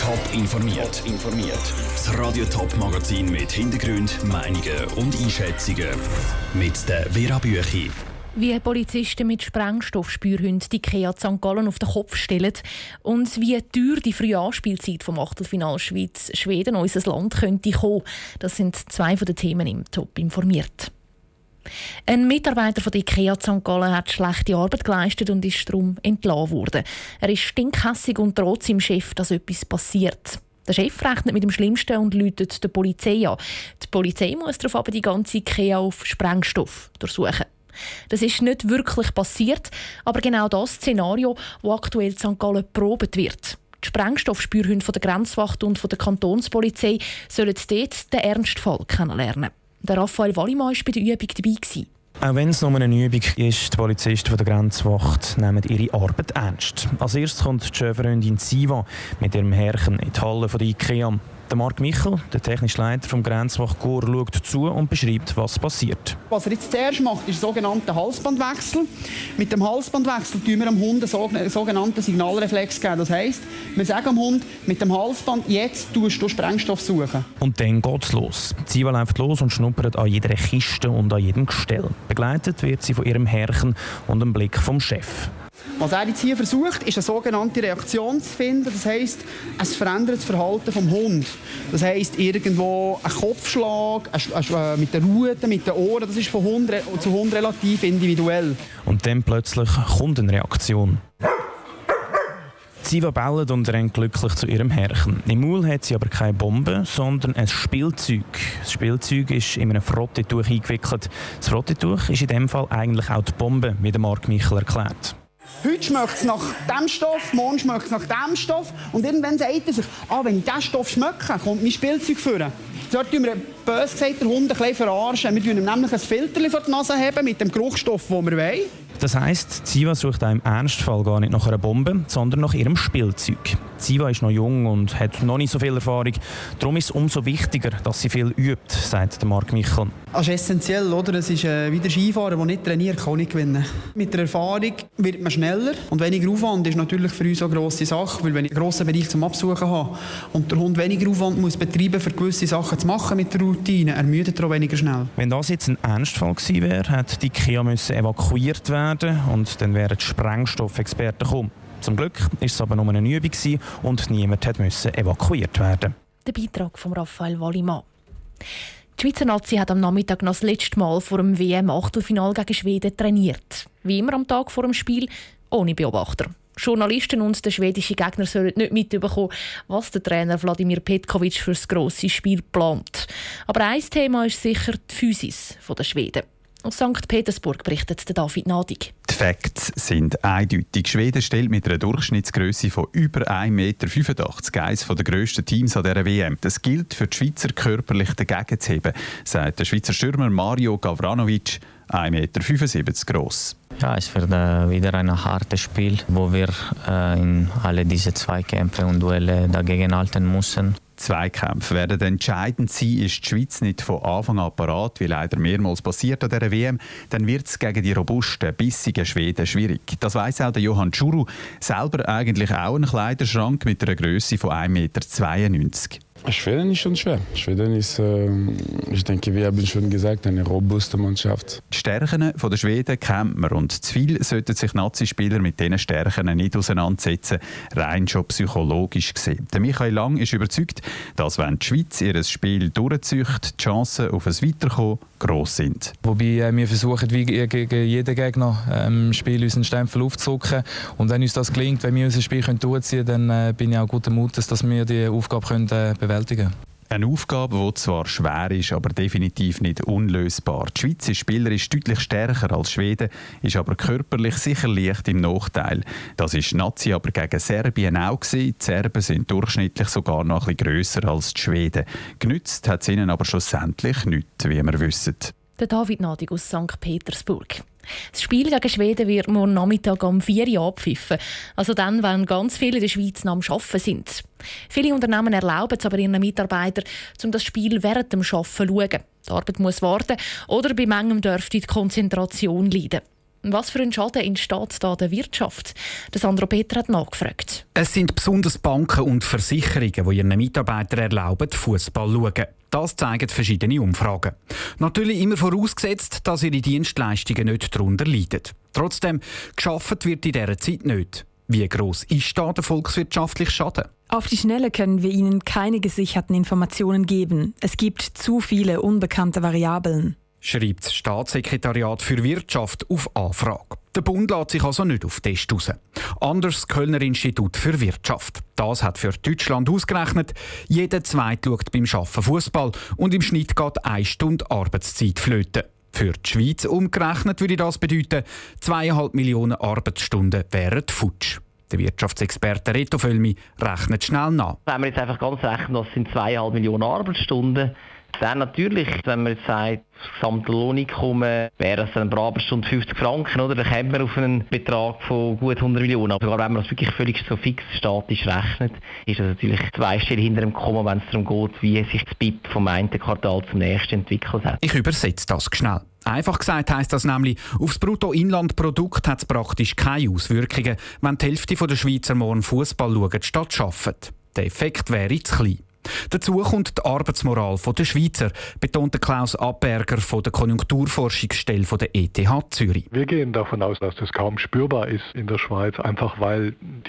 Top informiert. informiert. Das Radio Top Magazin mit Hintergrund, Meinungen und Einschätzungen mit der Vera Büchi. Wie Polizisten mit Sprengstoffspürhunden die Kea St. Gallen auf den Kopf stellen und wie teuer die frühe Anspielzeit vom Achtelfinal Schweiz-Schweden unser Land könnte kommen, das sind zwei von den Themen im Top informiert. Ein Mitarbeiter von der IKEA St. Gallen hat schlechte Arbeit geleistet und ist darum entlassen worden. Er ist stinkhässig und droht seinem Chef, dass etwas passiert. Der Chef rechnet mit dem Schlimmsten und läutet die Polizei an. Die Polizei muss darauf aber die ganze IKEA auf Sprengstoff durchsuchen. Das ist nicht wirklich passiert, aber genau das Szenario, das aktuell in St. Gallen probiert wird. Die Sprengstoffspürhunde von der Grenzwacht und von der Kantonspolizei sollen dort den Ernstfall kennenlernen. Der Raphael Wallimann war bei der Übung dabei. Auch wenn es nur eine Übung ist, die Polizisten der Grenzwacht nehmen ihre Arbeit ernst. Als erstes kommt die Schöferhündin Siva mit ihrem Herrchen in die Halle der IKEA. Der Marc Michel, der technische Leiter vom Grenzwachtkorps, schaut zu und beschreibt, was passiert. Was er jetzt zuerst macht, ist der sogenannte Halsbandwechsel. Mit dem Halsbandwechsel geben wir dem Hund einen sogenannten Signalreflex geben. Das heisst, wir sagen dem Hund, mit dem Halsband, jetzt tust du Sprengstoff suchen. Und dann geht's los. Ziva läuft los und schnuppert an jeder Kiste und an jedem Gestell. Begleitet wird sie von ihrem Herrchen und dem Blick vom Chef. Was er jetzt hier versucht, ist eine sogenannte Reaktion zu finden. Das heisst, es verändert das Verhalten vom Hund. Das heisst, irgendwo ein Kopfschlag, ein, mit den Ruten, mit den Ohren, das ist von Hund zu Hund relativ individuell. Und dann plötzlich kommt eine Reaktion. Siva bellt und rennt glücklich zu ihrem Herrchen. Im Maul hat sie aber keine Bombe, sondern ein Spielzeug. Das Spielzeug ist in einem Frottetuch eingewickelt. Das Frottetuch ist in dem Fall eigentlich auch die Bombe, wie Mark Michel erklärt. Heute schmeckt es nach dem Stoff, morgen schmeckt es nach dem Stoff. Und irgendwann sagt er sich, ah, wenn ich diesen Stoff schmecke, kommt mein Spielzeug führen. Dort tun wir bös gesagt den Hund ein verarschen. Wir tun ihm nämlich ein Filter vor die Nase haben mit dem Geruchsstoff, den wir wollen. Das heisst, Ziva sucht auch im Ernstfall gar nicht nach einer Bombe, sondern nach ihrem Spielzeug. Ziva ist noch jung und hat noch nicht so viel Erfahrung. Darum ist es umso wichtiger, dass sie viel übt, sagt Marc Michel. Das ist essentiell, oder? Es ist äh, wie der Skifahrer, der nicht trainiert, kann nicht gewinnen. Mit der Erfahrung wird man schneller und weniger Aufwand ist natürlich für uns eine grosse Sache, weil wenn ich einen grossen Bereich zum Absuchen habe und der Hund weniger Aufwand muss betreiben, für gewisse Sachen zu machen mit der Routine, ermüdet er auch weniger schnell. Wenn das jetzt ein Ernstfall gewesen wäre, hätte die Kia müssen evakuiert werden und dann wären die Sprengstoffexperten gekommen. Zum Glück war es aber nur eine Übung und niemand musste evakuiert werden. Der Beitrag von Raphael Wallimann. Die Schweizer Nazi hat am Nachmittag noch das letzte Mal vor dem WM-Achtelfinal gegen Schweden trainiert. Wie immer am Tag vor dem Spiel, ohne Beobachter. Journalisten und der schwedische Gegner sollen nicht mitbekommen, was der Trainer Wladimir Petkovic für das grosse Spiel plant. Aber ein Thema ist sicher die Physis der Schweden. Aus St. Petersburg berichtet David Nadig. Die Facts sind eindeutig. Schweden stellt mit einer Durchschnittsgröße von über 1,85 Meter eines der grössten Teams an dieser WM. Das gilt für die Schweizer körperlich dagegen zu heben, sagt der Schweizer Stürmer Mario Gavranovic, 1,75 Meter groß. Ja, es wird äh, wieder ein hartes Spiel, wo wir äh, in alle diese Zweikämpfe und Duelle dagegen halten müssen. Zweikämpfe werden entscheidend sein. Ist die Schweiz nicht von Anfang an parat, wie leider mehrmals passiert an dieser WM, dann wird es gegen die robusten, bissigen Schweden schwierig. Das weiß auch der Johann Schuru, selber eigentlich auch ein Kleiderschrank mit einer Größe von 1,92 Meter. Schweden ist schon schwer. Schweden ist, äh, ich denke, wir haben schon gesagt, eine robuste Mannschaft. Die Stärken der Schweden kennt man und zu viel sollten sich Nazi-Spieler mit diesen Stärken nicht auseinandersetzen, rein schon psychologisch gesehen. Der Michael Lang ist überzeugt, dass wenn die Schweiz ihr Spiel durchzieht, die Chancen auf ein Weiterkommen gross sind. Wobei äh, wir versuchen, wie gegen jeden Gegner im ähm, Spiel unseren Stempel aufzudrücken. Und wenn uns das gelingt, wenn wir unser Spiel durchziehen können, dann äh, bin ich auch guter Mutes, dass wir die Aufgabe können, äh, bewältigen. Eine Aufgabe, die zwar schwer ist, aber definitiv nicht unlösbar. Die Schweiz ist spielerisch deutlich stärker als Schweden, ist aber körperlich sicher leicht im Nachteil. Das ist Nazi aber gegen Serbien auch gewesen. Die Serben sind durchschnittlich sogar noch bisschen grösser als die Schweden. Genützt hat es ihnen aber schlussendlich nichts, wie wir wissen. Der David Nadig aus St. Petersburg. Das Spiel gegen Schweden wird morgen Nachmittag um 4 Uhr abpfiffen. Also dann, wenn ganz viele in der Schweiz noch am Arbeiten sind. Viele Unternehmen erlauben es aber ihren Mitarbeitern, um das Spiel während dem Arbeiten zu schauen. Die Arbeit muss warten oder bei Mangem dürfte die Konzentration leiden. Was für ein Schaden entsteht da der Wirtschaft? Der Sandro Peter hat nachgefragt. Es sind besonders Banken und Versicherungen, die ihren Mitarbeitern erlauben, Fußball zu schauen. Das zeigen verschiedene Umfragen. Natürlich immer vorausgesetzt, dass ihre Dienstleistungen nicht darunter leiden. Trotzdem, geschafft wird in dieser Zeit nicht. Wie groß ist da der volkswirtschaftliche Schaden? Auf die Schnelle können wir Ihnen keine gesicherten Informationen geben. Es gibt zu viele unbekannte Variablen schreibt das Staatssekretariat für Wirtschaft auf Anfrage. Der Bund lässt sich also nicht auf Test raus. Anders Kölner Institut für Wirtschaft. Das hat für Deutschland ausgerechnet, jeder Zweite schaut beim Arbeiten Fußball und im Schnitt geht eine Stunde Arbeitszeit flöten. Für die Schweiz umgerechnet würde das bedeuten, zweieinhalb Millionen Arbeitsstunden wären futsch. Der Wirtschaftsexperte Reto Völmi rechnet schnell nach. Wenn wir jetzt einfach ganz rechnen, das sind zweieinhalb Millionen Arbeitsstunden, dann natürlich, wenn man jetzt sagt, das gesamte Lohneinkommen wäre es dann pro Arbeitsstunde 50 Franken, oder? dann kommt man auf einen Betrag von gut 100 Millionen. Aber wenn man das wirklich völlig so fix statisch rechnet, ist das natürlich zweistellig hinter dem Komma, wenn es darum geht, wie sich das BIP vom einen Quartal zum nächsten entwickelt hat. Ich übersetze das schnell. Einfach gesagt heißt das nämlich, aufs Bruttoinlandprodukt hat es praktisch keine Auswirkungen, wenn die Hälfte der Schweizer morgen Fußball schauen statt arbeiten. Der Effekt wäre zu klein. Dazu kommt die Arbeitsmoral der Schweizer, betont Klaus Abberger von der Konjunkturforschungsstelle der ETH Zürich. Wir gehen davon aus, dass das kaum spürbar ist in der Schweiz, einfach weil diese